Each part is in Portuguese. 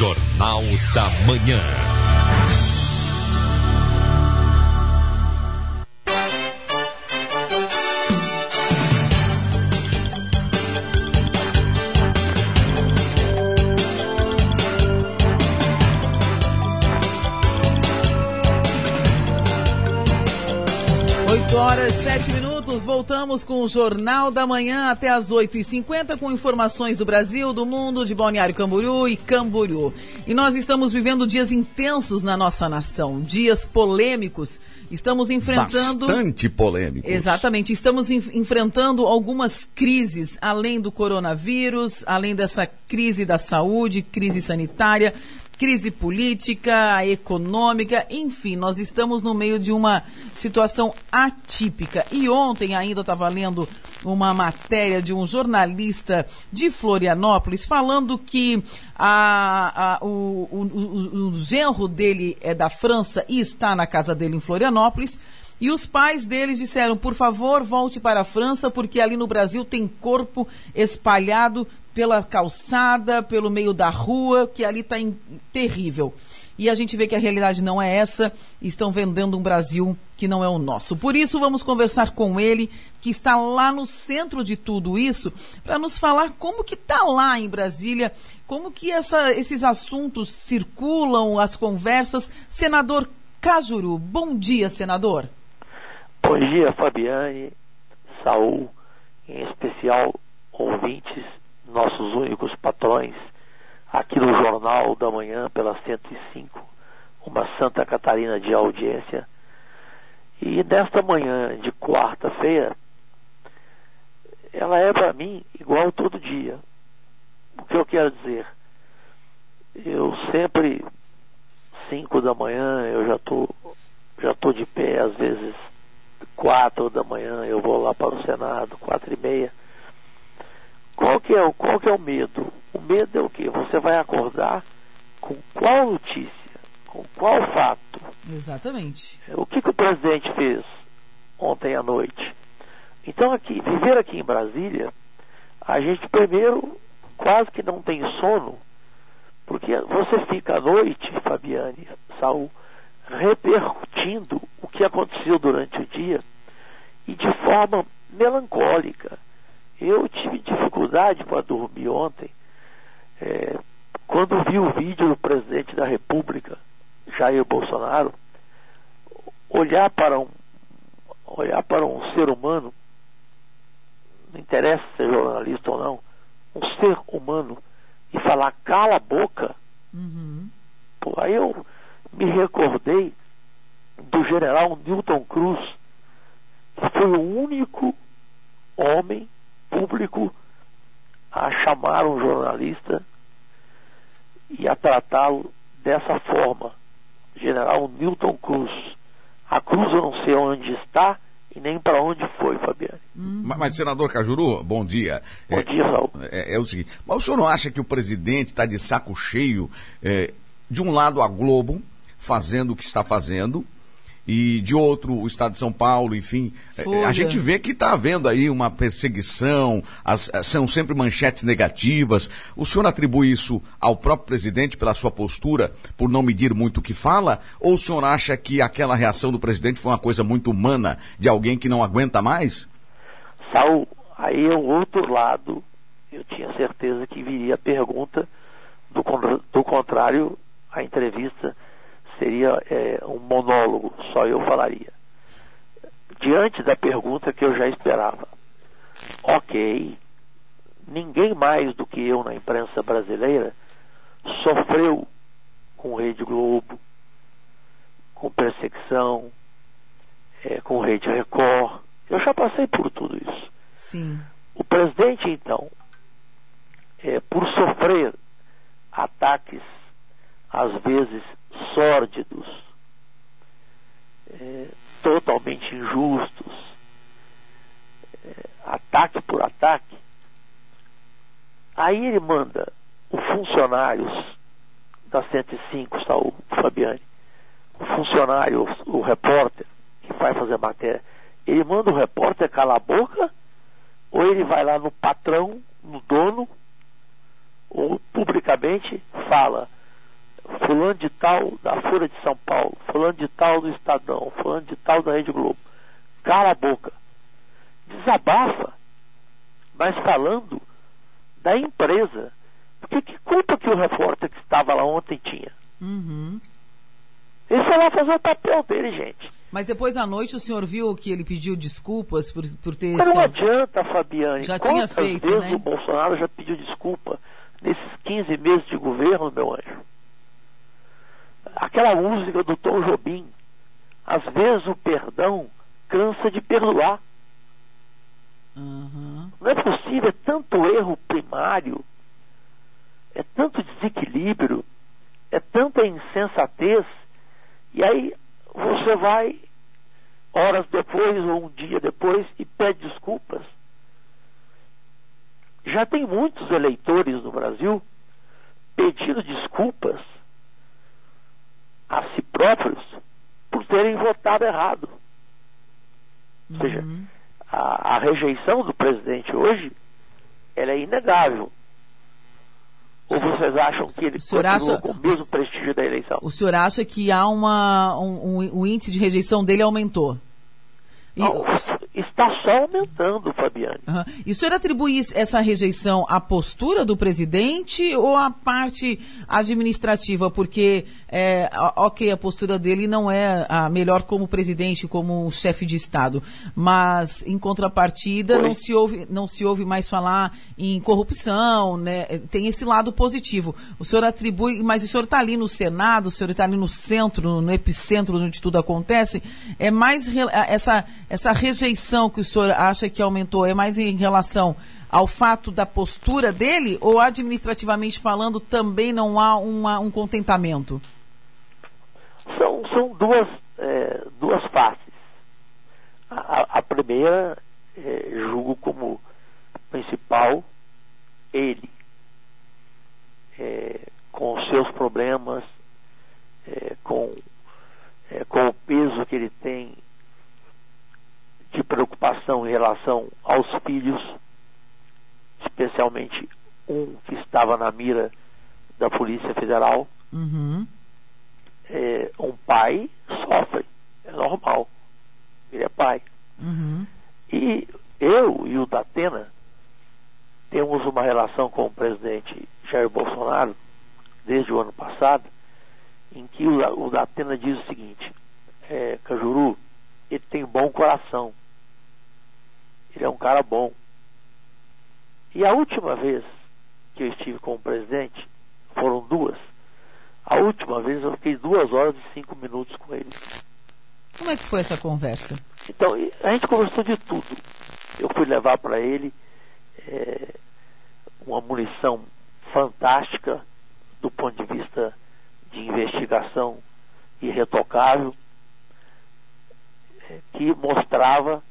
Jornal da Manhã. Minutos, voltamos com o Jornal da Manhã até as oito e cinquenta com informações do Brasil, do mundo, de Balneário Camboriú e Camboriú. E nós estamos vivendo dias intensos na nossa nação, dias polêmicos. Estamos enfrentando... Bastante polêmicos. Exatamente, estamos enfrentando algumas crises, além do coronavírus, além dessa crise da saúde, crise sanitária, crise política, econômica, enfim, nós estamos no meio de uma situação atípica. E ontem ainda estava lendo uma matéria de um jornalista de Florianópolis falando que a, a, o, o, o, o genro dele é da França e está na casa dele em Florianópolis. E os pais deles disseram: por favor, volte para a França, porque ali no Brasil tem corpo espalhado pela calçada, pelo meio da rua, que ali está terrível. E a gente vê que a realidade não é essa, estão vendendo um Brasil que não é o nosso. Por isso, vamos conversar com ele, que está lá no centro de tudo isso, para nos falar como que está lá em Brasília, como que essa, esses assuntos circulam, as conversas. Senador Cajuru, bom dia, senador. Bom dia, Fabiane, Saul, em especial ouvintes nossos únicos patrões, aqui no Jornal da Manhã, pela 105, uma Santa Catarina de audiência. E nesta manhã de quarta-feira, ela é para mim igual todo dia. O que eu quero dizer? Eu sempre, 5 da manhã, eu já tô, já tô de pé, às vezes quatro da manhã eu vou lá para o Senado, quatro e meia qual que é, qual que é o medo? O medo é o quê? Você vai acordar com qual notícia? Com qual fato? Exatamente. O que, que o presidente fez ontem à noite? Então, aqui, viver aqui em Brasília, a gente primeiro quase que não tem sono, porque você fica à noite, Fabiane, Saul, repercutindo o que aconteceu durante o dia e de forma melancólica. Eu tive dificuldade para dormir ontem, é, quando vi o vídeo do presidente da República, Jair Bolsonaro, olhar para um, olhar para um ser humano, não interessa ser jornalista ou não, um ser humano, e falar cala a boca, uhum. Pô, aí eu me recordei do general Newton Cruz, que foi o único homem público a chamar um jornalista e a tratá-lo dessa forma. General Newton Cruz. A cruz eu não sei onde está e nem para onde foi, Fabiane. Hum. Mas, mas, senador Cajuru, bom dia. Bom é, dia, Raul. É, é, o seguinte, mas o senhor não acha que o presidente está de saco cheio, é, de um lado a Globo, fazendo o que está fazendo, e de outro o estado de São Paulo, enfim. É, a gente vê que está havendo aí uma perseguição, as, são sempre manchetes negativas. O senhor atribui isso ao próprio presidente pela sua postura, por não medir muito o que fala? Ou o senhor acha que aquela reação do presidente foi uma coisa muito humana, de alguém que não aguenta mais? Saul, aí é o outro lado. Eu tinha certeza que viria a pergunta, do, do contrário, a entrevista seria é, um monólogo, só eu falaria. Diante da pergunta que eu já esperava, ok, ninguém mais do que eu na imprensa brasileira sofreu com Rede Globo, com perseguição, é, com Rede Record. Eu já passei por tudo isso. Sim. O presidente, então, é, por sofrer ataques, às vezes sórdidos, é, totalmente injustos, é, ataque por ataque, aí ele manda os funcionários da 105, Saúl Fabiane, o funcionário, o, o repórter que vai fazer matéria, ele manda o repórter calar a boca ou ele vai lá no patrão, no dono, ou publicamente fala fulano de tal da Folha de São Paulo, fulano de tal do Estadão, fulano de tal da Rede Globo. Cala a boca. Desabafa, mas falando da empresa. Porque que culpa que o repórter que estava lá ontem tinha? Uhum. Ele foi lá fazer o papel dele, gente. Mas depois à noite o senhor viu que ele pediu desculpas por, por ter. Mas não adianta, Fabiane. Já Quantas tinha feito, vezes né? o Bolsonaro já pediu desculpa nesses 15 meses de governo, meu anjo? Aquela música do Tom Jobim. Às vezes o perdão cansa de perdoar. Uhum. Não é possível, é tanto erro primário, é tanto desequilíbrio, é tanta insensatez, e aí você vai horas depois ou um dia depois e pede desculpas. Já tem muitos eleitores no Brasil pedindo desculpas a si próprios por terem votado errado. Ou seja, Uhum. a, a rejeição do presidente hoje ela é inegável. Ou vocês acham que ele continua acha- com o mesmo prestígio da eleição? O senhor acha que há uma. Um, um- o índice de rejeição dele aumentou? E, Não, está só aumentando, Fabiane. Aham. E o senhor atribui essa rejeição à postura do presidente ou à parte administrativa? Porque, é, ok, a postura dele não é a melhor como presidente, como chefe de Estado, mas, em contrapartida, não se, ouve, não se ouve mais falar em corrupção, né? tem esse lado positivo. O senhor atribui, mas o senhor está ali no Senado, o senhor está ali no centro, no epicentro onde tudo acontece, é mais essa, essa rejeição que o senhor acha que aumentou, é mais em relação ao fato da postura dele ou administrativamente falando também não há uma- um contentamento? São, são duas, é, duas faces. A, a- primeira, é, julgo como principal, ele, é, com os seus problemas, é, com, é, com o peso que ele tem de preocupação em relação aos filhos, especialmente um que estava na mira da Polícia Federal Uhum. é, um pai sofre, é normal. Ele é pai. Uhum. E eu e o Datena temos uma relação com o presidente Jair Bolsonaro desde o ano passado, em que o, o Datena diz o seguinte, é, Cajuru, ele tem bom coração. Ele é um cara bom. E a última vez que eu estive com o presidente, foram duas. A última vez eu fiquei duas horas e cinco minutos com ele. Como é que foi essa conversa? Então, a gente conversou de tudo. Eu fui levar para ele é, uma munição fantástica do ponto de vista de investigação irretocável, é, que mostrava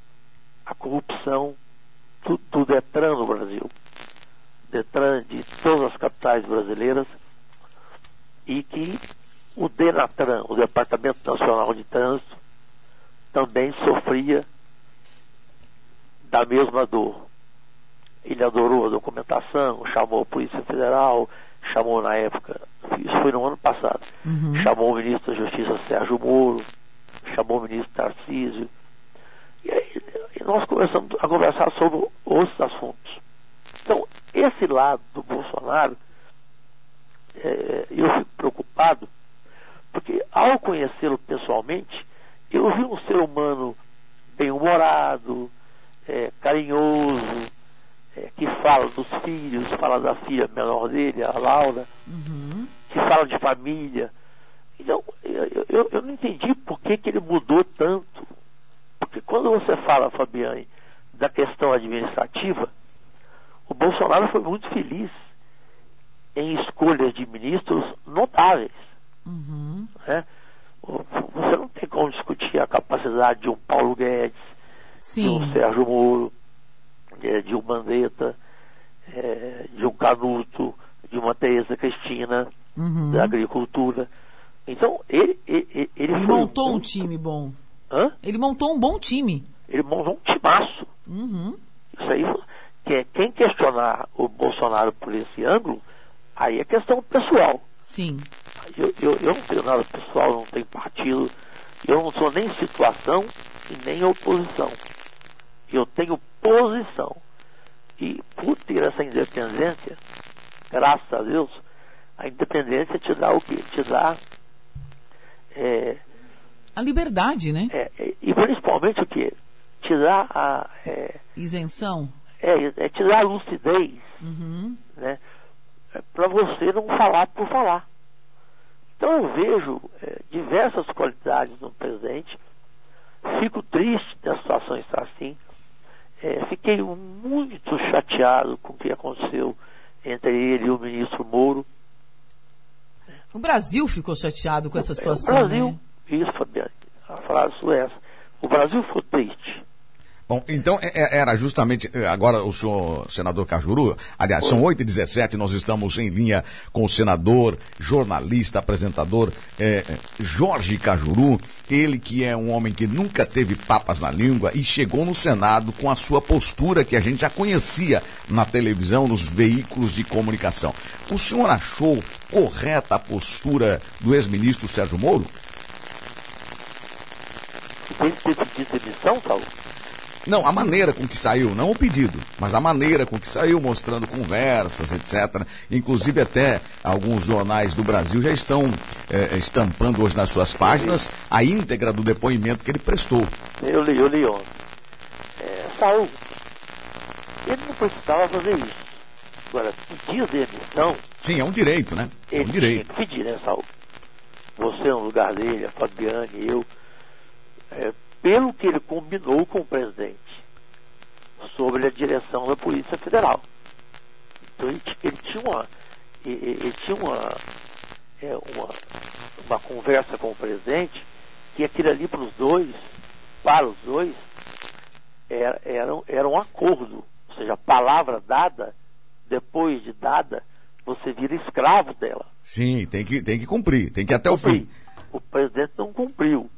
a corrupção do, do Detran no Brasil. Detran de todas as capitais brasileiras e que o Denatran, o Departamento Nacional de Trânsito, também sofria da mesma dor. Ele adorou a documentação, chamou a Polícia Federal, chamou na época, isso foi no ano passado, Uhum. chamou o ministro da Justiça Sérgio Moro, chamou o ministro Tarcísio, nós começamos a conversar sobre outros assuntos. Então, esse lado do Bolsonaro, é, eu fico preocupado, porque ao conhecê-lo pessoalmente, eu vi um ser humano bem-humorado, é, carinhoso, é, que fala dos filhos, fala da filha menor dele, a Laura, Uhum. que fala de família. Então, eu, eu, eu não entendi por que, que ele mudou tanto. Porque quando você fala, Fabiane, da questão administrativa, o Bolsonaro foi muito feliz em escolhas de ministros notáveis. Uhum. né? Você não tem como discutir a capacidade de um Paulo Guedes, de um Sim. Sérgio Moro, eh, de um Mandetta, eh, de um Canuto, de uma Tereza Cristina, Uhum. da agricultura. Então, ele, ele, ele montou um muito- time bom. Hã? Ele montou um bom time. Ele montou um timaço. Uhum. Isso aí, que é- quem questionar o Bolsonaro por esse ângulo, aí é questão pessoal. Sim. eu, eu, eu não tenho nada pessoal, não tenho partido, eu não sou nem situação e nem oposição. Eu tenho posição. E por ter essa independência, graças a Deus, a independência te dá o quê? Te dá. É, a liberdade, né? É, é, e principalmente o quê? Te dá a. É, Isenção? É, é dá a lucidez, uhum. né? É, para você não falar por falar. Então eu vejo é, diversas qualidades no presidente, fico triste da situação estar assim, é, fiquei muito chateado com o que aconteceu entre ele e o ministro Moro. O Brasil ficou chateado com essa situação. O Brasil, né? isso, a frase é essa. O Brasil ficou triste. Bom, então é, é, era justamente, é, agora o senhor senador Cajuru, aliás, são 8 e 17 nós estamos em linha com o senador, jornalista, apresentador é, Jorge Cajuru, ele que é um homem que nunca teve papas na língua e chegou no Senado com a sua postura que a gente já conhecia na televisão, nos veículos de comunicação. O senhor achou correta a postura do ex-ministro Sérgio Moro? Tem que ter pedido demissão, Paulo? Não, a maneira com que saiu, não o pedido, mas a maneira com que saiu, mostrando conversas, etc. Inclusive até alguns jornais do Brasil já estão é, estampando hoje nas suas páginas a íntegra do depoimento que ele prestou. Eu li, eu li ontem. É, Saul, ele não precisava fazer isso. Agora, pedir demissão. Sim, é um direito, né? É um direito. Tinha que pedir, né, Saul? Você no lugar dele, a Fabiane, eu. É, pelo que ele combinou com o presidente sobre a direção da Polícia Federal. Então ele, ele tinha uma, ele, ele tinha uma, é, uma, uma conversa com o presidente que aquilo ali para os dois, para os dois, era, era, era um acordo. Ou seja, a palavra dada, depois de dada, você vira escravo dela. Sim, tem que, tem que cumprir, tem que ir até o fim. O presidente não cumpriu.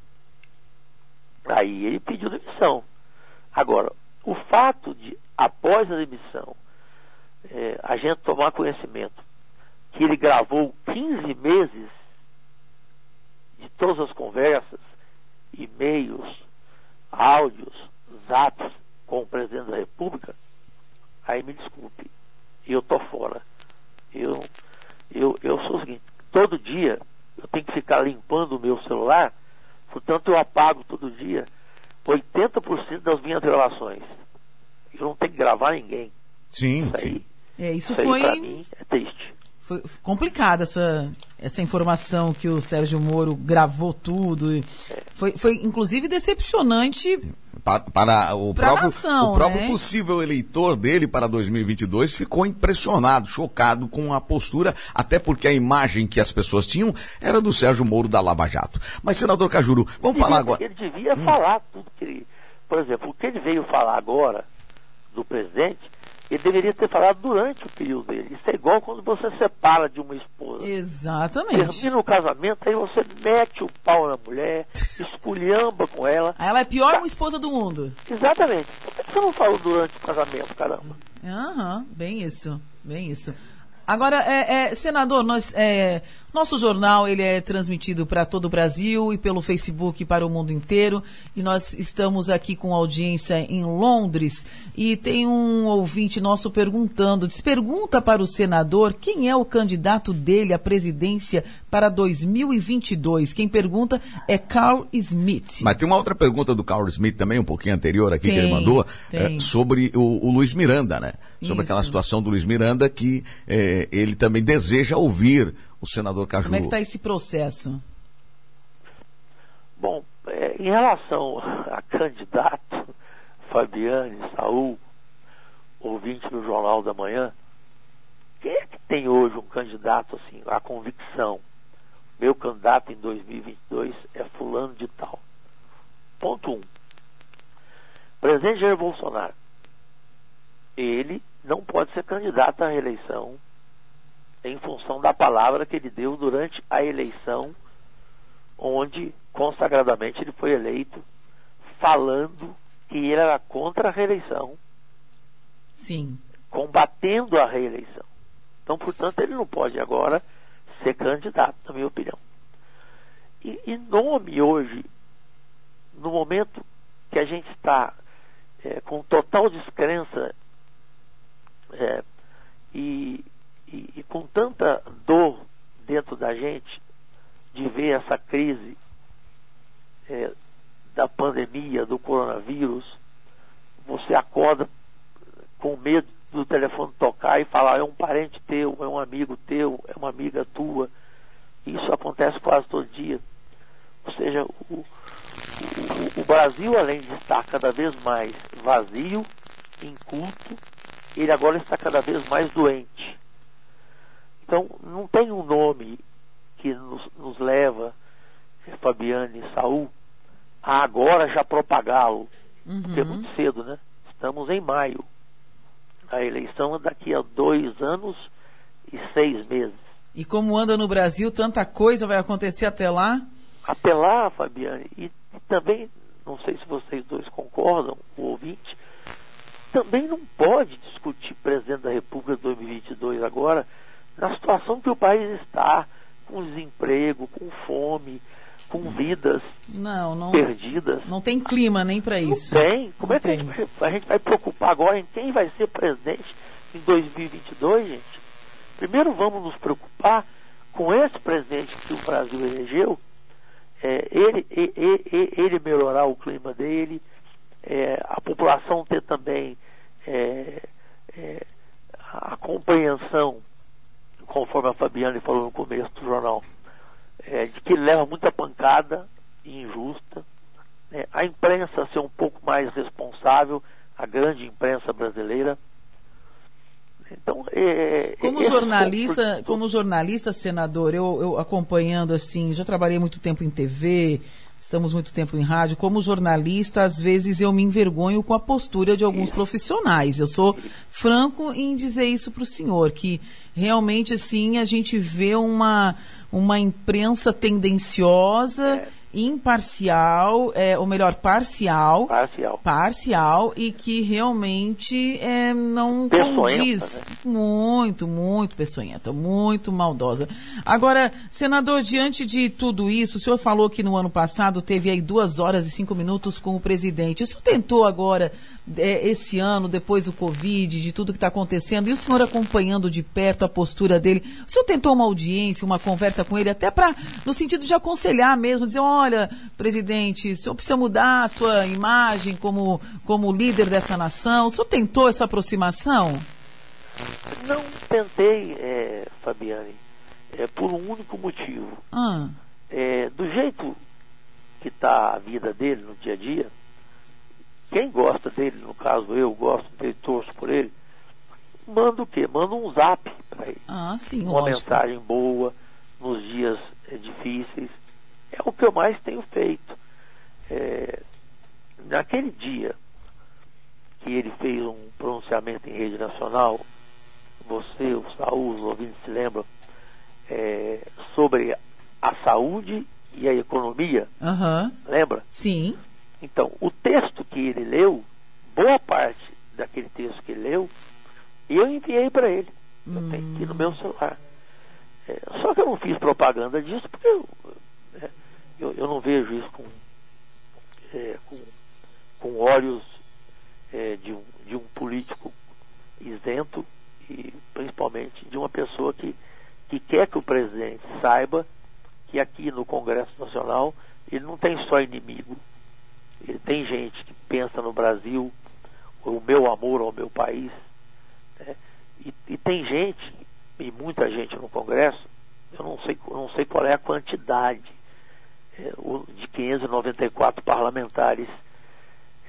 Aí ele pediu demissão. Agora, o fato de, após a demissão, é, a gente tomar conhecimento que ele gravou 15 meses de todas as conversas, e-mails, áudios, zaps com o presidente da República, aí me desculpe, eu tô fora. Eu, eu, eu sou o seguinte, todo dia eu tenho que ficar limpando o meu celular Portanto, eu apago todo dia 80% das minhas gravações. Eu não tenho que gravar ninguém. Sim, isso sim. É, isso, isso foi. Aí, mim, é triste. Foi complicada essa, essa informação que o Sérgio Moro gravou tudo. É. Foi, foi, inclusive, decepcionante para, para o pra próprio, nação, o próprio né? possível eleitor dele para 2022 ficou impressionado, chocado com a postura, até porque a imagem que as pessoas tinham era do Sérgio Moro da Lava Jato. Mas, senador Cajuru, vamos ele falar agora. Ele devia hum. falar tudo que ele. Por exemplo, o que ele veio falar agora do presidente ele deveria ter falado durante o período dele. Isso é igual quando você separa de uma esposa. Exatamente. Termina o casamento, aí você mete o pau na mulher, esculhamba com ela. Aí ela é pior uma esposa do mundo. Exatamente. Por que você não falou durante o casamento, caramba? Aham, uhum, bem isso, bem isso. Agora, é, é, senador, nós, é, nosso jornal ele é transmitido para todo o Brasil e pelo Facebook para o mundo inteiro. E nós estamos aqui com audiência em Londres. E tem um ouvinte nosso perguntando: diz, pergunta para o senador quem é o candidato dele à presidência para 2022. Quem pergunta é Carl Smith. Mas tem uma outra pergunta do Carl Smith também, um pouquinho anterior aqui, tem, que ele mandou, é, sobre o, o, Luiz Miranda, né? Sobre Isso. aquela situação do Luiz Miranda que é, ele também deseja ouvir o senador Caju. Como é que está esse processo? Bom, é, em relação a candidato, Fabiane, Saul, ouvinte do Jornal da Manhã, quem é que tem hoje um candidato assim, a convicção? Meu candidato em 2022 é fulano de tal. Ponto 1. Um. Presidente Jair Bolsonaro. Ele não pode ser candidato à reeleição em função da palavra que ele deu durante a eleição, onde consagradamente ele foi eleito falando que ele era contra a reeleição. Sim. Combatendo a reeleição. Então, portanto, ele não pode agora ser candidato, na minha opinião. E, e nome hoje, no momento que a gente está é, com total descrença é, e, e, e com tanta dor dentro da gente de ver essa crise é, da pandemia, do coronavírus, você acorda com medo do telefone tocar e falar é um parente teu, é um amigo teu, é uma amiga tua. Isso acontece quase todo dia. Ou seja, o, o, o Brasil, além de estar cada vez mais vazio, inculto, ele agora está cada vez mais doente. Então, não tem um nome que nos, nos leva, Fabiane e Saul, a agora já propagá-lo. Uhum. Porque é muito cedo, né? Estamos em maio. A eleição é daqui a dois anos e seis meses. E como anda no Brasil, tanta coisa vai acontecer até lá? Até lá, Fabiane. E, e também, não sei se vocês dois concordam, o ouvinte, também não pode discutir presidente da República 2022 agora, na situação que o país está, com desemprego, com fome, com vidas não, não, perdidas. Não tem clima nem para isso. Não tem. Como não é que a gente, vai, a gente vai preocupar agora em quem vai ser presidente em 2022, gente? Primeiro vamos nos preocupar com esse presidente que o Brasil elegeu, é, ele, ele, ele, melhorar o clima dele, é, a população ter também é, é a compreensão, conforme a Fabiane falou no começo do jornal, é, de que leva muita pancada e injusta. Né? A imprensa ser um pouco mais responsável, a grande imprensa brasileira. Então, é, é como jornalista, como jornalista, senador, eu, eu acompanhando assim, já trabalhei muito tempo em TV, estamos muito tempo em rádio. Como jornalista, às vezes eu me envergonho com a postura de alguns profissionais. Eu sou franco em dizer isso para o senhor, que realmente assim a gente vê uma uma imprensa tendenciosa. É imparcial, é, ou melhor, parcial. Parcial. Parcial e que realmente é, não condiz. Né? Muito, muito peçonhenta, muito maldosa. Agora, senador, diante de tudo isso, o senhor falou que no ano passado teve aí duas horas e cinco minutos com o presidente. O senhor tentou agora, é, esse ano, depois do Covid, de tudo que está acontecendo, e o senhor acompanhando de perto a postura dele, o senhor tentou uma audiência, uma conversa com ele, até para, no sentido de aconselhar mesmo, dizer, olha, presidente, o senhor precisa mudar a sua imagem como, como líder dessa nação. O senhor tentou essa aproximação? Não tentei, é, Fabiane, é, por um único motivo. Ah. É, do jeito que está a vida dele no dia a dia, quem gosta dele, no caso eu gosto dele, torço por ele, manda o quê? Manda um zap para ele. Ah, sim, Uma lógico. mensagem boa nos dias é, difíceis é o que eu mais tenho feito. É, naquele dia que ele fez um pronunciamento em rede nacional, você, o Saúl, os ouvintes se lembram, é, sobre a saúde e a economia. Uhum. Lembra? Sim. Então, o texto que ele leu, boa parte daquele texto que ele leu, eu enviei para ele. Eu hum. tenho aqui no meu celular. É, só que eu não fiz propaganda disso porque eu, eu, eu não vejo isso com, é, com, com olhos é, de, um, de um político isento e principalmente de uma pessoa que, que quer que o presidente saiba que aqui no Congresso Nacional ele não tem só inimigo, tem gente que pensa no Brasil, o meu amor ao meu país, né? e, e, tem gente, e muita gente no Congresso, eu não sei, eu não sei qual é a quantidade, é, de 594 parlamentares,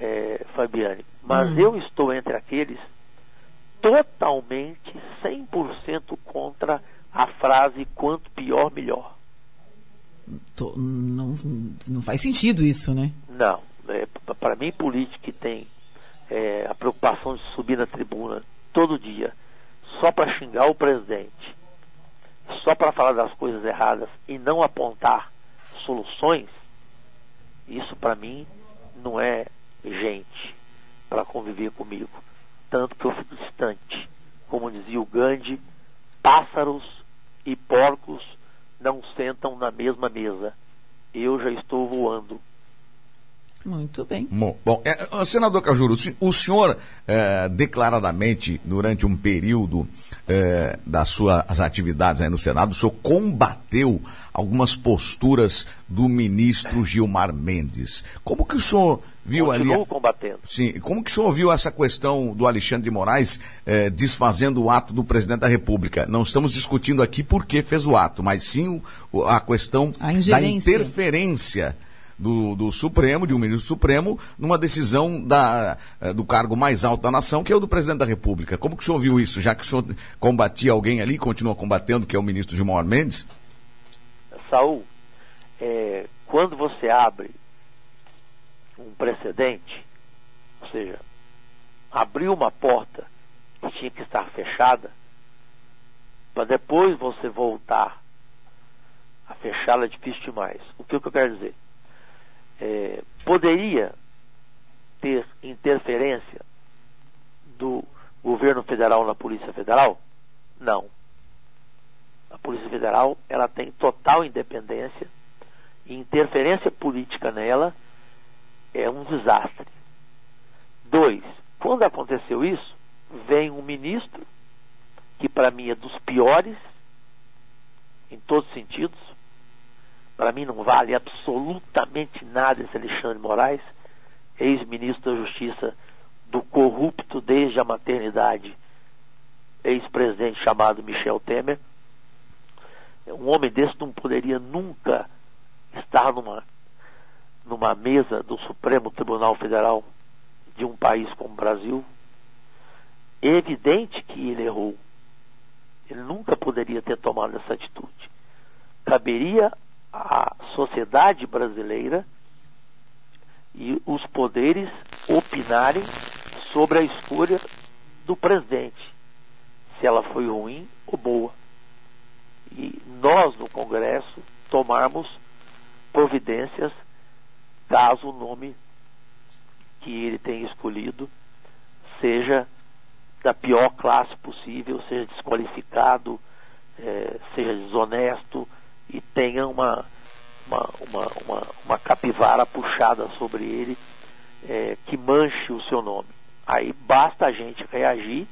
é, Fabiane. Mas hum. eu estou entre aqueles totalmente 100% contra a frase quanto pior, melhor. Não, não faz sentido isso, né? Não. É, Para mim, político que tem é, a preocupação de subir na tribuna todo dia só para xingar o presidente, só para falar das coisas erradas e não apontar soluções, isso para mim não é gente para conviver comigo. Tanto que eu fico distante. Como dizia o Gandhi, pássaros e porcos não sentam na mesma mesa. Eu já estou voando. Muito bem. Bom, bom é, senador Cajuru, o senhor é, declaradamente, durante um período é, das suas atividades aí no Senado, o senhor combateu algumas posturas do ministro Gilmar Mendes. Como que o senhor viu Continuo ali. combatendo. Sim, como que o senhor viu essa questão do Alexandre de Moraes eh, desfazendo o ato do presidente da República? Não estamos discutindo aqui por que fez o ato, mas sim o, a questão A da interferência. Do, do Supremo, de um ministro Supremo, numa decisão da, eh, do cargo mais alto da nação, que é o do presidente da República. Como que o senhor viu isso? Já que o senhor combatia alguém ali, continua combatendo, que é o ministro Gilmar Mendes? Saul, é, quando você abre um precedente, ou seja, abriu uma porta que tinha que estar fechada, para depois você voltar a fechá-la é difícil demais. O que, que eu quero dizer? É, poderia ter interferência do governo federal na Polícia Federal? Não. A Polícia Federal ela tem total independência e interferência política nela é um desastre. Dois, quando aconteceu isso, vem um ministro que para mim é dos piores em todos os sentidos. Para mim não vale absolutamente nada esse Alexandre Moraes, ex-ministro da Justiça do corrupto desde a maternidade, ex-presidente chamado Michel Temer. Um homem desse não poderia nunca estar numa numa mesa do Supremo Tribunal Federal de um país como o Brasil, é evidente que ele errou. Ele nunca poderia ter tomado essa atitude. Caberia à sociedade brasileira e os poderes opinarem sobre a escolha do presidente, se ela foi ruim ou boa. E nós, no Congresso, tomarmos providências caso o nome que ele tenha escolhido seja da pior classe possível, seja desqualificado, eh, seja desonesto e tenha uma, uma, uma, uma, uma capivara puxada sobre ele eh, que manche o seu nome. Aí basta a gente reagir,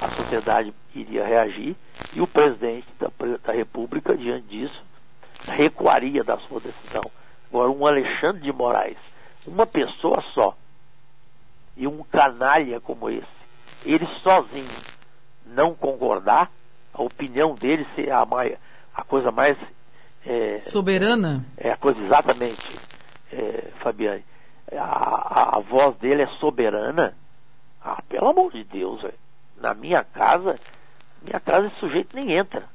a sociedade iria reagir e o presidente da, da República, diante disso, recuaria da sua decisão. Agora, um Alexandre de Moraes, uma pessoa só, e um canalha como esse, ele sozinho não concordar, a opinião dele ser a, mais, a coisa mais. É, Soberana? É a coisa exatamente, é, Fabiane. A, a, a, voz dele é soberana. Ah, pelo amor de Deus, véio. na minha casa, minha casa esse sujeito nem entra.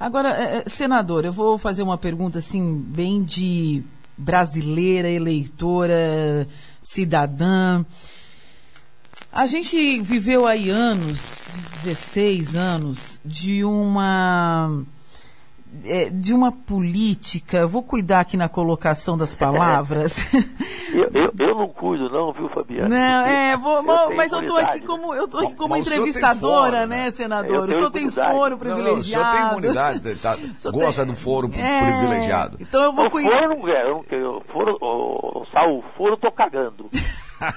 Agora, é, senador, eu vou fazer uma pergunta assim, bem de brasileira, eleitora, cidadã. A gente viveu aí anos, 16 anos, de uma de uma política, eu vou cuidar aqui na colocação das palavras. eu, eu, eu, não cuido não, viu, Fabiana? Não, é, vou, eu mas eu estou aqui como eu tô aqui como Bom, entrevistadora, foro, né, senador? O senhor tem foro privilegiado. Não, o senhor tem imunidade, tá, gosta tem... do foro é, privilegiado. Então eu vou cuidar. Foro não é, eu, foro, oh, Saul, foro eu tô cagando.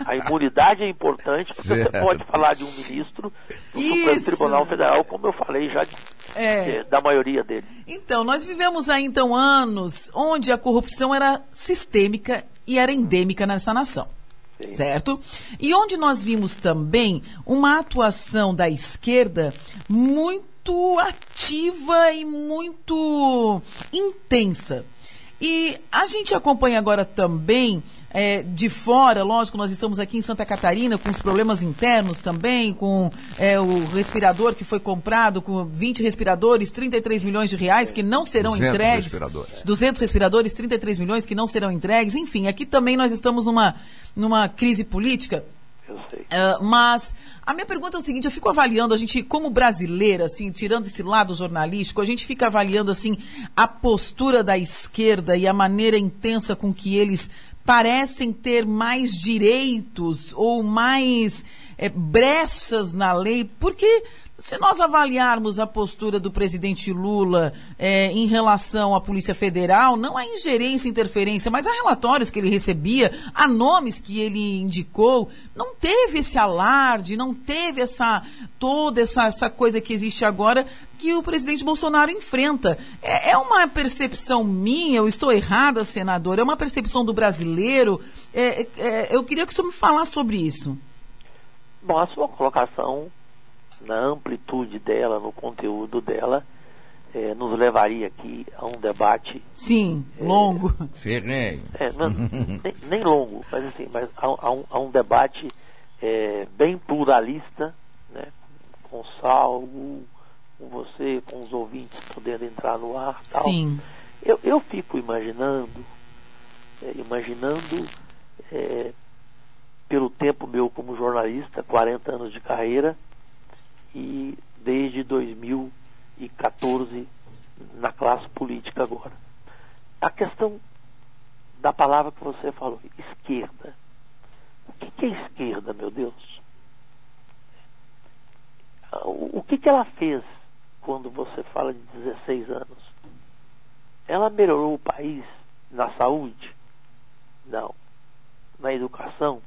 A imunidade é importante porque certo. você pode falar de um ministro do Isso. Supremo Tribunal Federal, como eu falei já de, é. da maioria dele. Então, nós vivemos aí então anos onde a corrupção era sistêmica e era endêmica nessa nação. Sim. Certo? E onde nós vimos também uma atuação da esquerda muito ativa e muito intensa. E a gente acompanha agora também é, de fora, lógico, nós estamos aqui em Santa Catarina com os problemas internos também, com é, o respirador que foi comprado, com 20 respiradores, 33 milhões de reais que não serão 200 entregues. Respiradores. 200 respiradores, 33 milhões que não serão entregues. Enfim, aqui também nós estamos numa, numa crise política. Uh, mas a minha pergunta é o seguinte, eu fico avaliando, a gente, como brasileira, assim, tirando esse lado jornalístico, a gente fica avaliando, assim, a postura da esquerda e a maneira intensa com que eles parecem ter mais direitos ou mais é, brechas na lei, porque se nós avaliarmos a postura do presidente Lula é, em relação à Polícia Federal, não a ingerência, interferência, mas a relatórios que ele recebia, a nomes que ele indicou, não teve esse alarde, não teve essa toda essa, essa coisa que existe agora que o presidente Bolsonaro enfrenta. É, é uma percepção minha, eu estou errada, senador? É uma percepção do brasileiro? É, é, eu queria que o senhor me falasse sobre isso. Bom, a sua colocação na amplitude dela, no conteúdo dela, é, nos levaria aqui a um debate. Sim, é, longo. Ferrenho. É, nem, nem, longo, mas assim, mas a, a, um, a um, debate é, bem pluralista, né, com Salvo, com você, com os ouvintes podendo entrar no ar. Tal. Sim. Eu, eu fico imaginando, é, imaginando é, pelo tempo meu como jornalista, 40 anos de carreira, e desde 2014 na classe política agora. A questão da palavra que você falou, esquerda. O que, é esquerda, meu Deus? O, o que, que ela fez quando você fala de 16 anos? Ela melhorou o país na saúde? Não. Na educação?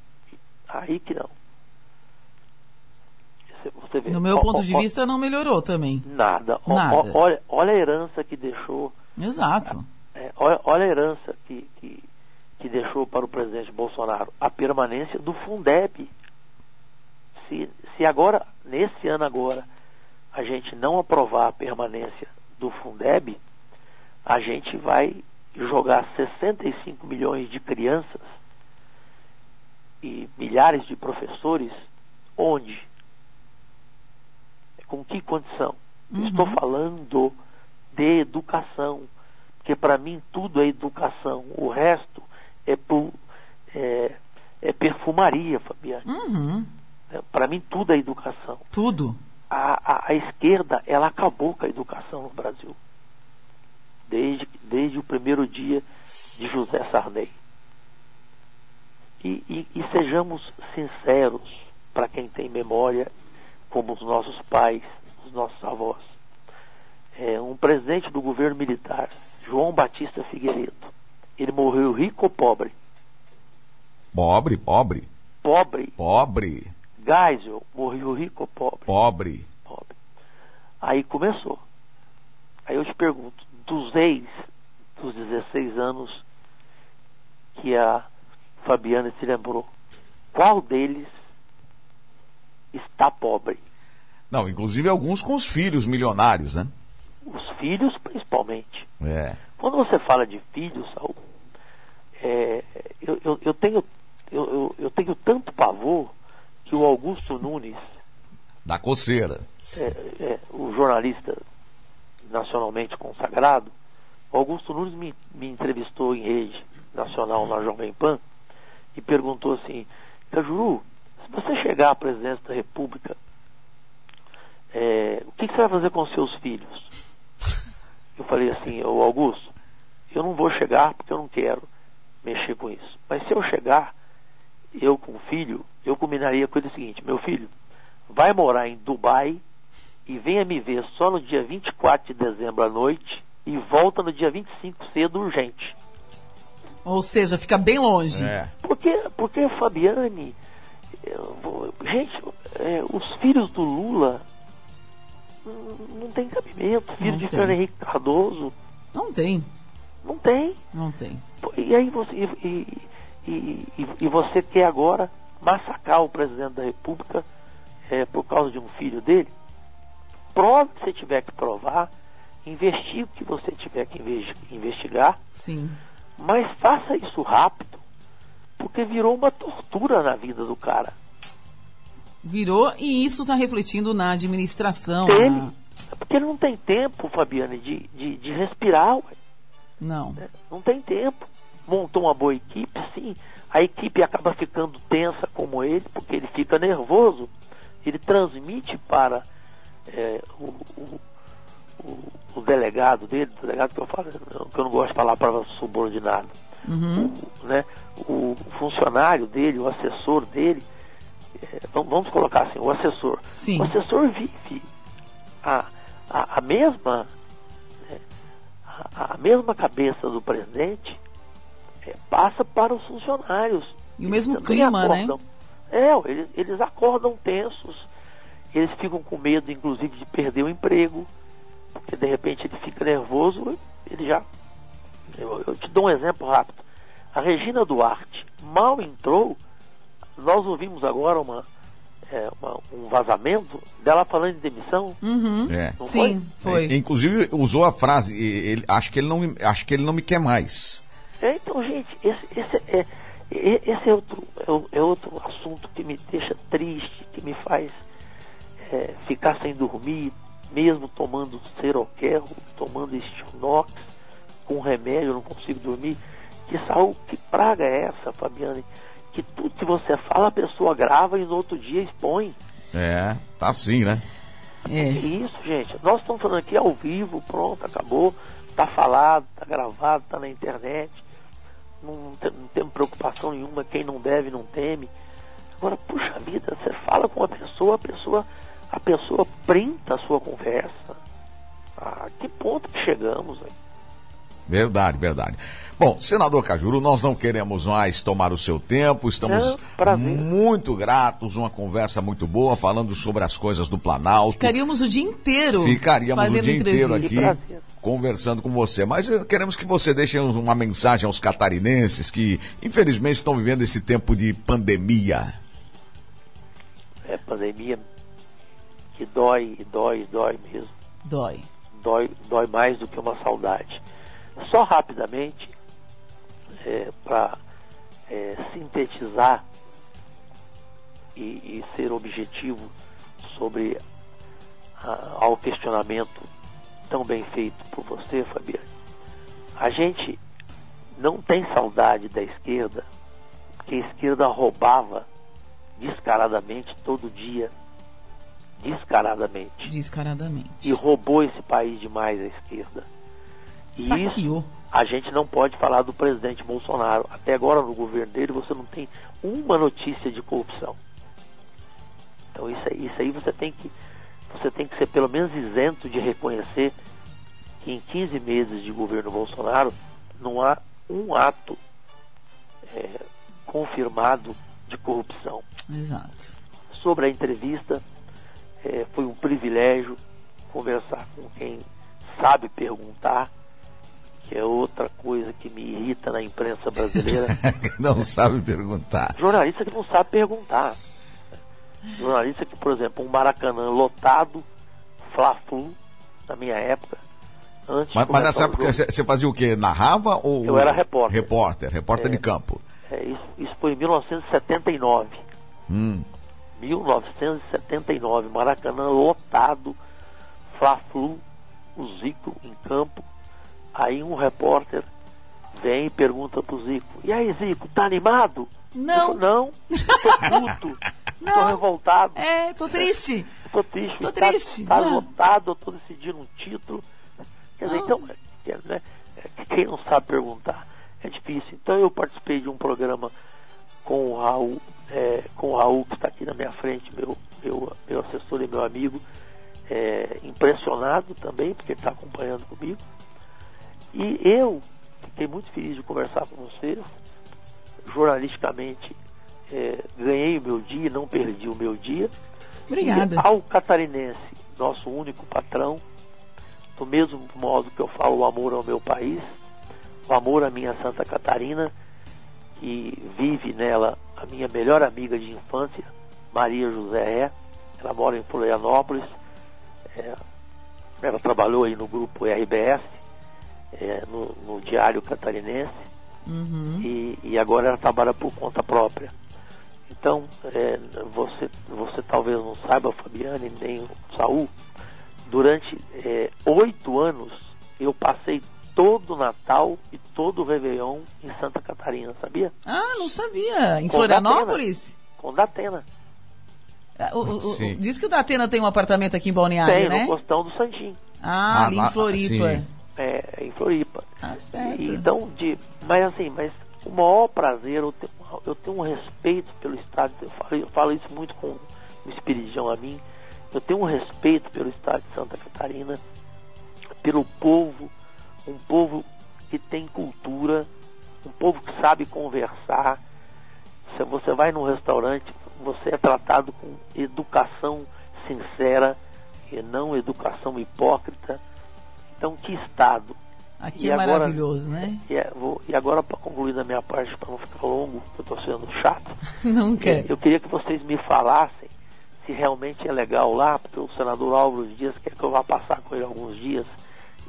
Aí que não. Você vê, no meu ó, ponto ó, de ó, vista, não melhorou também. Nada. nada. olha, olha a herança que deixou. Exato. É, olha, olha, a herança que, que, que deixou para o presidente Bolsonaro a permanência do Fundeb. Se, se agora, nesse ano agora, a gente não aprovar a permanência do Fundeb, a gente vai jogar 65 milhões de crianças e milhares de professores onde? Com que condição? Uhum. Estou falando de educação, porque para mim tudo é educação, o resto é, é, é perfumaria, Fabiana. Uhum. É, para mim tudo é educação. Tudo. A, a, a, esquerda, ela acabou com a educação no Brasil. Desde, desde o primeiro dia de José Sarney. E, e, e sejamos sinceros, para quem tem memória como os nossos pais, os nossos avós. É, um presidente do governo militar, João Batista Figueiredo, ele morreu rico ou pobre? Pobre, pobre. Pobre. Pobre. Geisel morreu rico ou pobre? Pobre. Pobre. Aí começou. Aí eu te pergunto, dos ex dos 16 anos que a Fabiana se lembrou, qual deles está pobre. Não, inclusive alguns com os filhos milionários, né? Os filhos, principalmente. É. Quando você fala de filhos, Saul, é, eu, eu, eu, tenho, eu, eu, tenho tanto pavor que o Augusto Nunes. Da coceira. É, é, o jornalista nacionalmente consagrado, Augusto Nunes me, me entrevistou em rede nacional na Jovem Pan e perguntou assim: Cajuru, se você chegar à presidência da República, é, o que, que, você vai fazer com seus filhos? Eu falei assim, ô Augusto, eu não vou chegar porque eu não quero mexer com isso. Mas se eu chegar, eu com o filho, eu combinaria a coisa seguinte, meu filho, vai morar em Dubai e venha me ver só no dia 24 de dezembro à noite e volta no dia 25 cedo urgente. Ou seja, fica bem longe. É. Porque, porque Fabiane, gente, é, os filhos do Lula não tem cabimento. Filho não de Fernando Henrique Cardoso. Não tem. Não tem. Não tem. E aí você, e, e, e, e você quer agora massacrar o presidente da República é, por causa de um filho dele? Prove que você tiver que provar, investigue o que você tiver que investigar. Sim. Mas faça isso rápido porque virou uma tortura na vida do cara. Virou e isso está refletindo na administração. Dele. Na... Porque ele não tem tempo, Fabiane, de, de, de respirar. Ué. Não. É, não tem tempo. Montou uma boa equipe, sim. A equipe acaba ficando tensa como ele, porque ele fica nervoso. Ele transmite para é, o, o, o, o, delegado dele, o delegado que eu falo, que eu não gosto de falar para subordinado. Uhum. O, né, o funcionário dele, o assessor dele, é, vamos colocar assim, o assessor. Sim. O assessor vive a, a, a mesma né, a, a, mesma cabeça do presidente é, passa para os funcionários. E o mesmo clima, né? acordam, né? É, eles, eles acordam tensos, eles ficam com medo, inclusive, de perder o emprego, porque de repente ele fica nervoso, ele já. Eu, eu te dou um exemplo rápido. A Regina Duarte mal entrou, nós ouvimos agora uma, é, uma, um vazamento dela falando de demissão. Uhum. É. Sim, foi? foi. É, inclusive usou a frase, ele, acho, que ele não, acho que ele não me quer mais. É, então, gente, esse, esse, é, esse é, outro, é, é outro assunto que me deixa triste, que me faz é, ficar sem dormir, mesmo tomando seroquel, tomando estilnox, com remédio, eu não consigo dormir. Que saúde, que praga é essa, Fabiane? Que tudo que você fala a pessoa grava e no outro dia expõe. É, tá assim, né? É. Isso, gente. Nós estamos falando aqui ao vivo, pronto, acabou. Tá falado, tá gravado, tá na internet. Não, não, tem, não temos preocupação nenhuma. Quem não deve, não teme. Agora, puxa vida, você fala com a pessoa, a pessoa, a pessoa printa a sua conversa. A que ponto que chegamos aí? Verdade, verdade. Bom, senador Cajuru, nós não queremos mais tomar o seu tempo, estamos muito gratos, uma conversa muito boa, falando sobre as coisas do Planalto. Ficaríamos o dia inteiro. Ficaríamos o dia inteiro aqui conversando com você. Mas eh, queremos que você deixe uma mensagem aos catarinenses que, infelizmente, estão vivendo esse tempo de pandemia. É, pandemia que dói, dói, dói mesmo. Dói. Dói, dói mais do que uma saudade. Só rapidamente, é, para é, sintetizar e, e, ser objetivo sobre a, ao questionamento tão bem feito por você, Fabiano. A gente não tem saudade da esquerda, porque a esquerda roubava descaradamente todo dia. Descaradamente. Descaradamente. E roubou esse país demais a esquerda. Saqueou. isso a gente não pode falar do presidente Bolsonaro. Até agora no governo dele você não tem uma notícia de corrupção. Então isso aí, isso aí você tem que você tem que ser pelo menos isento de reconhecer que em 15 meses de governo Bolsonaro não há um ato é, confirmado de corrupção. Exato. Sobre a entrevista, é, foi um privilégio conversar com quem sabe perguntar que é outra coisa que me irrita na imprensa brasileira. não sabe perguntar. Jornalista que não sabe perguntar. Jornalista que, por exemplo, um Maracanã lotado, Fla-Flu, na minha época. Antes mas, mas nessa época você fazia o quê? Narrava ou. Eu era repórter. Repórter, repórter é, de campo. É, isso, isso foi em 1979. Hum. 1979, Maracanã lotado, Fla-Flu, o Zico em campo, Aí um repórter vem e pergunta pro Zico: E aí, Zico, tá animado? Não. não, tô puto. não. Tô revoltado. É, tô triste. tô triste. Tô tá, triste. Tá, lotado, eu tô decidindo um título. Quer dizer, então, é, né, é, quem não sabe perguntar é difícil. Então eu participei de um programa com o Raul, é, com o Raul que está aqui na minha frente, meu, meu, meu assessor e meu amigo, é, impressionado também, porque ele está acompanhando comigo. E eu fiquei muito feliz de conversar com vocês. Jornalisticamente, é, ganhei o meu dia, não perdi o meu dia. Obrigada. E ao catarinense, nosso único patrão, do mesmo modo que eu falo o amor ao meu país, o amor à minha Santa Catarina, que vive nela a minha melhor amiga de infância, Maria José Ela mora em Florianópolis. É, ela trabalhou aí no grupo RBS é, no, no, Diário Catarinense uhum. e, e, agora ela trabalha por conta própria. Então, é, você, você talvez não saiba, Fabiane, nem o Saul, durante é, oito anos eu passei todo o Natal e todo o Réveillon em Santa Catarina, sabia? Ah, não sabia. Em com Florianópolis? Datena, com Datena. Ah, o, o, o, diz que o Datena tem um apartamento aqui em Balneário, tem, né? Tem, no Costão do Santim. Ah, ah ali em Floripa. Sim é, em Floripa. Ah, certo. então, de, mas assim, mas o maior prazer, eu tenho, eu tenho um respeito pelo Estado, eu falo, eu falo isso muito com o Espiridão a mim, eu tenho um respeito pelo estado de Santa Catarina, pelo povo, um povo que tem cultura, um povo que sabe conversar. Se você vai num restaurante, você é tratado com educação sincera e não educação hipócrita. Então, que estado? Aqui e é agora, maravilhoso, né? E, é, vou, e agora, para concluir da minha parte, para não ficar longo, que eu estou sendo chato, não quer. Eu, eu queria que vocês me falassem se realmente é legal lá, porque o senador Álvaro Dias quer que eu vá passar com ele alguns dias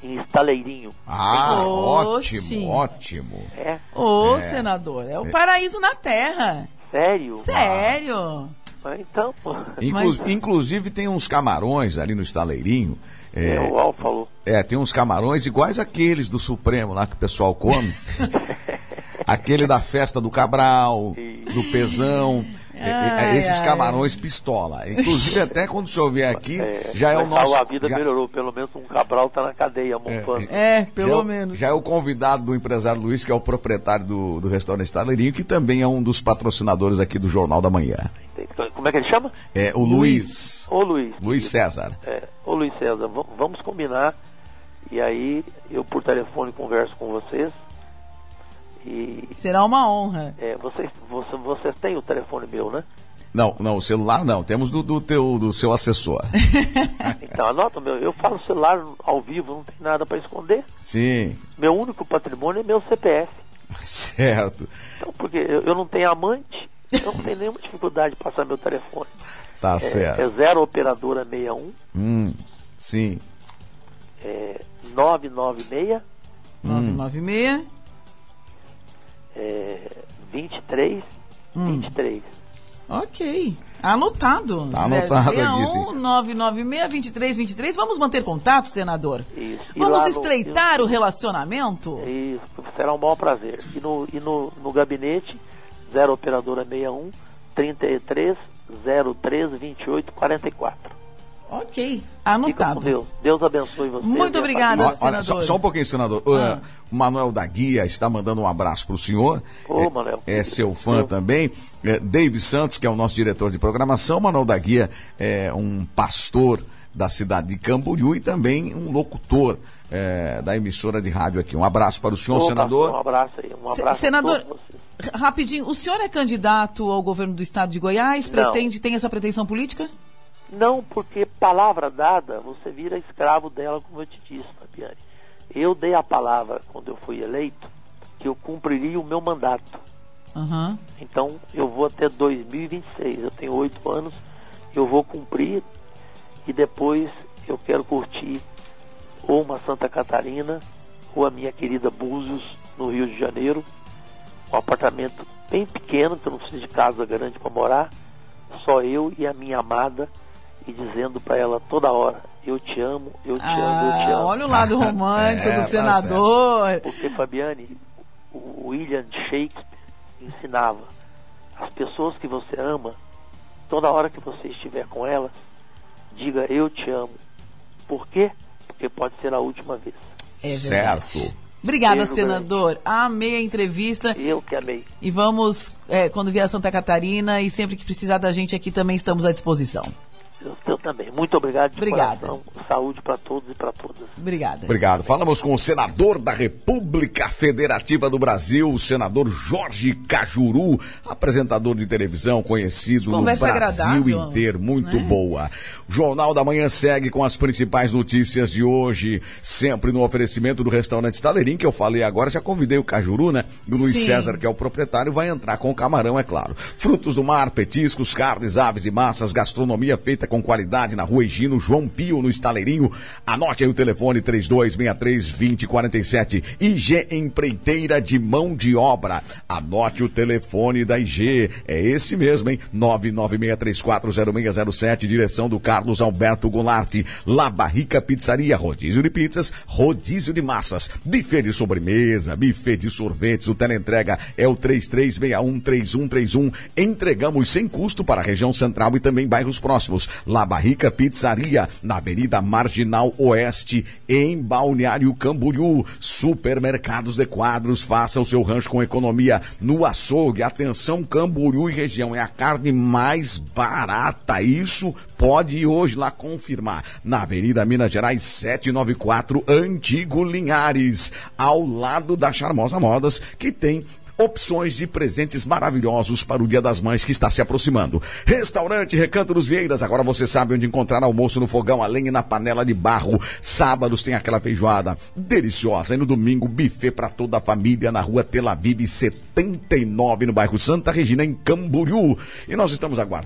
em Estaleirinho. Ah, ótimo, ótimo. É? Ô, é. senador, é o paraíso na terra. Sério? Sério. Ah, então. Inclu Mas... Inclusive tem uns camarões ali no Estaleirinho. É, é o Al falou. É, tem uns camarões iguais aqueles do Supremo lá que o pessoal come. Aquele da festa do Cabral, do Pezão. Ai, esses ai. camarões pistola. Inclusive, até quando o senhor vier aqui, é, já é o nosso. A vida já... melhorou, pelo menos um Cabral está na cadeia montando. É, é pelo já, é menos. Já é o convidado do empresário Luiz, que é o proprietário do, do restaurante Estaleirinho, que também é um dos patrocinadores aqui do Jornal da Manhã. Como é que ele chama? É o Luiz. Ô Luiz. Luiz César. É, ô Luiz César, vamos combinar. E aí eu por telefone converso com vocês e, Será uma honra. É, vocês, você, vocês têm o telefone meu, né? Não, não, o celular não, temos do, do, teu, do seu assessor. então, anota, meu, eu falo celular ao vivo, não tem nada para esconder. Sim. Meu único patrimônio é meu CPF. Certo. Então, porque eu, eu não tenho amante, eu não tenho nenhuma dificuldade de passar meu telefone. Tá é, certo. É 0 operadora 61. Hum, sim. É 996. 996 é, 23, hum. 23. Ok. Anotado. Tá anotado 61 996 23 23. Vamos manter contato, senador? Isso. Vamos estreitar no, o relacionamento? Isso, será um maior prazer. E no, e no, no gabinete, 0 operadora 61 33 03 28 44. Ok, anotado. Deus. Deus abençoe você. Muito obrigada, senador. Só, só, um pouquinho, senador. Ah. O Manuel da Guia está mandando um abraço para o senhor. Ô, é, Manuel. É seu fã Eu... também. É, David Santos, que é o nosso diretor de programação. Manuel da Guia é um pastor da cidade de Camboriú e também um locutor é, da emissora de rádio aqui. Um abraço para o senhor, Ô, senador. Pastor, um abraço aí. Um abraço senador, rapidinho, o senhor é candidato ao governo do estado de Goiás? Pretende, Não. tem essa pretensão política? Não, porque palavra dada, você vira escravo dela, como eu te disse, Fabiane. Eu dei a palavra, quando eu fui eleito, que eu cumpriria o meu mandato. Uhum. Então, eu vou até 2026. Eu tenho oito anos, eu vou cumprir e depois eu quero curtir ou uma Santa Catarina ou a minha querida Búzios, no Rio de Janeiro. Um apartamento bem pequeno, que eu não preciso de casa grande para morar. Só eu e a minha amada e dizendo para ela toda hora: Eu te amo, eu te ah, amo, eu te amo. Olha o lado romântico é, do tá senador. Porque, Fabiane, o William Shakespeare ensinava: as pessoas que você ama, toda hora que você estiver com elas, diga: Eu te amo. Por quê? Porque pode ser a última vez. É certo. Obrigada, Beijo senador. Grande. Amei a entrevista. Eu que amei. E vamos, é, quando vier a Santa Catarina, e sempre que precisar da gente aqui também estamos à disposição. Eu também. Muito obrigado. De Obrigada. Coração. Saúde para todos e para todas. Obrigada. Obrigado. Falamos com o senador da República Federativa do Brasil, o senador Jorge Cajuru, apresentador de televisão conhecido no Brasil inteiro. Muito né? boa. O Jornal da Manhã segue com as principais notícias de hoje, sempre no oferecimento do restaurante Estaleirinho, que eu falei agora. Já convidei o Cajuru, né? E o Luiz Sim. César, que é o proprietário, vai entrar com o camarão, é claro. Frutos do mar, petiscos, carnes, aves e massas, gastronomia feita com qualidade na rua Egino, João Pio, no Estaleirinho. Anote aí o telefone 3263-2047. IG Empreiteira de Mão de Obra. Anote o telefone da IG. É esse mesmo, hein? 996340607, direção do Carlos Alberto Goulart. La Barrica Pizzaria, rodízio de pizzas, rodízio de massas, buffet de sobremesa, buffet de sorvetes. O teleentrega é o 33613131. Entregamos sem custo para a região central e também bairros próximos. La Barrica Pizzaria, na Avenida Marginal Oeste, em Balneário Camboriú. Supermercados de quadros, faça o seu rancho com economia no açougue. Atenção, Camboriú e região, é a carne mais barata. Isso pode ir hoje lá confirmar. Na Avenida Minas Gerais 794, Antigo Linhares, ao lado da Charmosa Modas, que tem opções de presentes maravilhosos para o Dia das Mães que está se aproximando. Restaurante Recanto dos Vieiras, agora você sabe onde encontrar almoço no fogão, além na panela de barro. Sábados tem aquela feijoada deliciosa e no domingo buffet para toda a família na rua Tel Aviv 79 no bairro Santa Regina em Camboriú. E nós estamos aguardando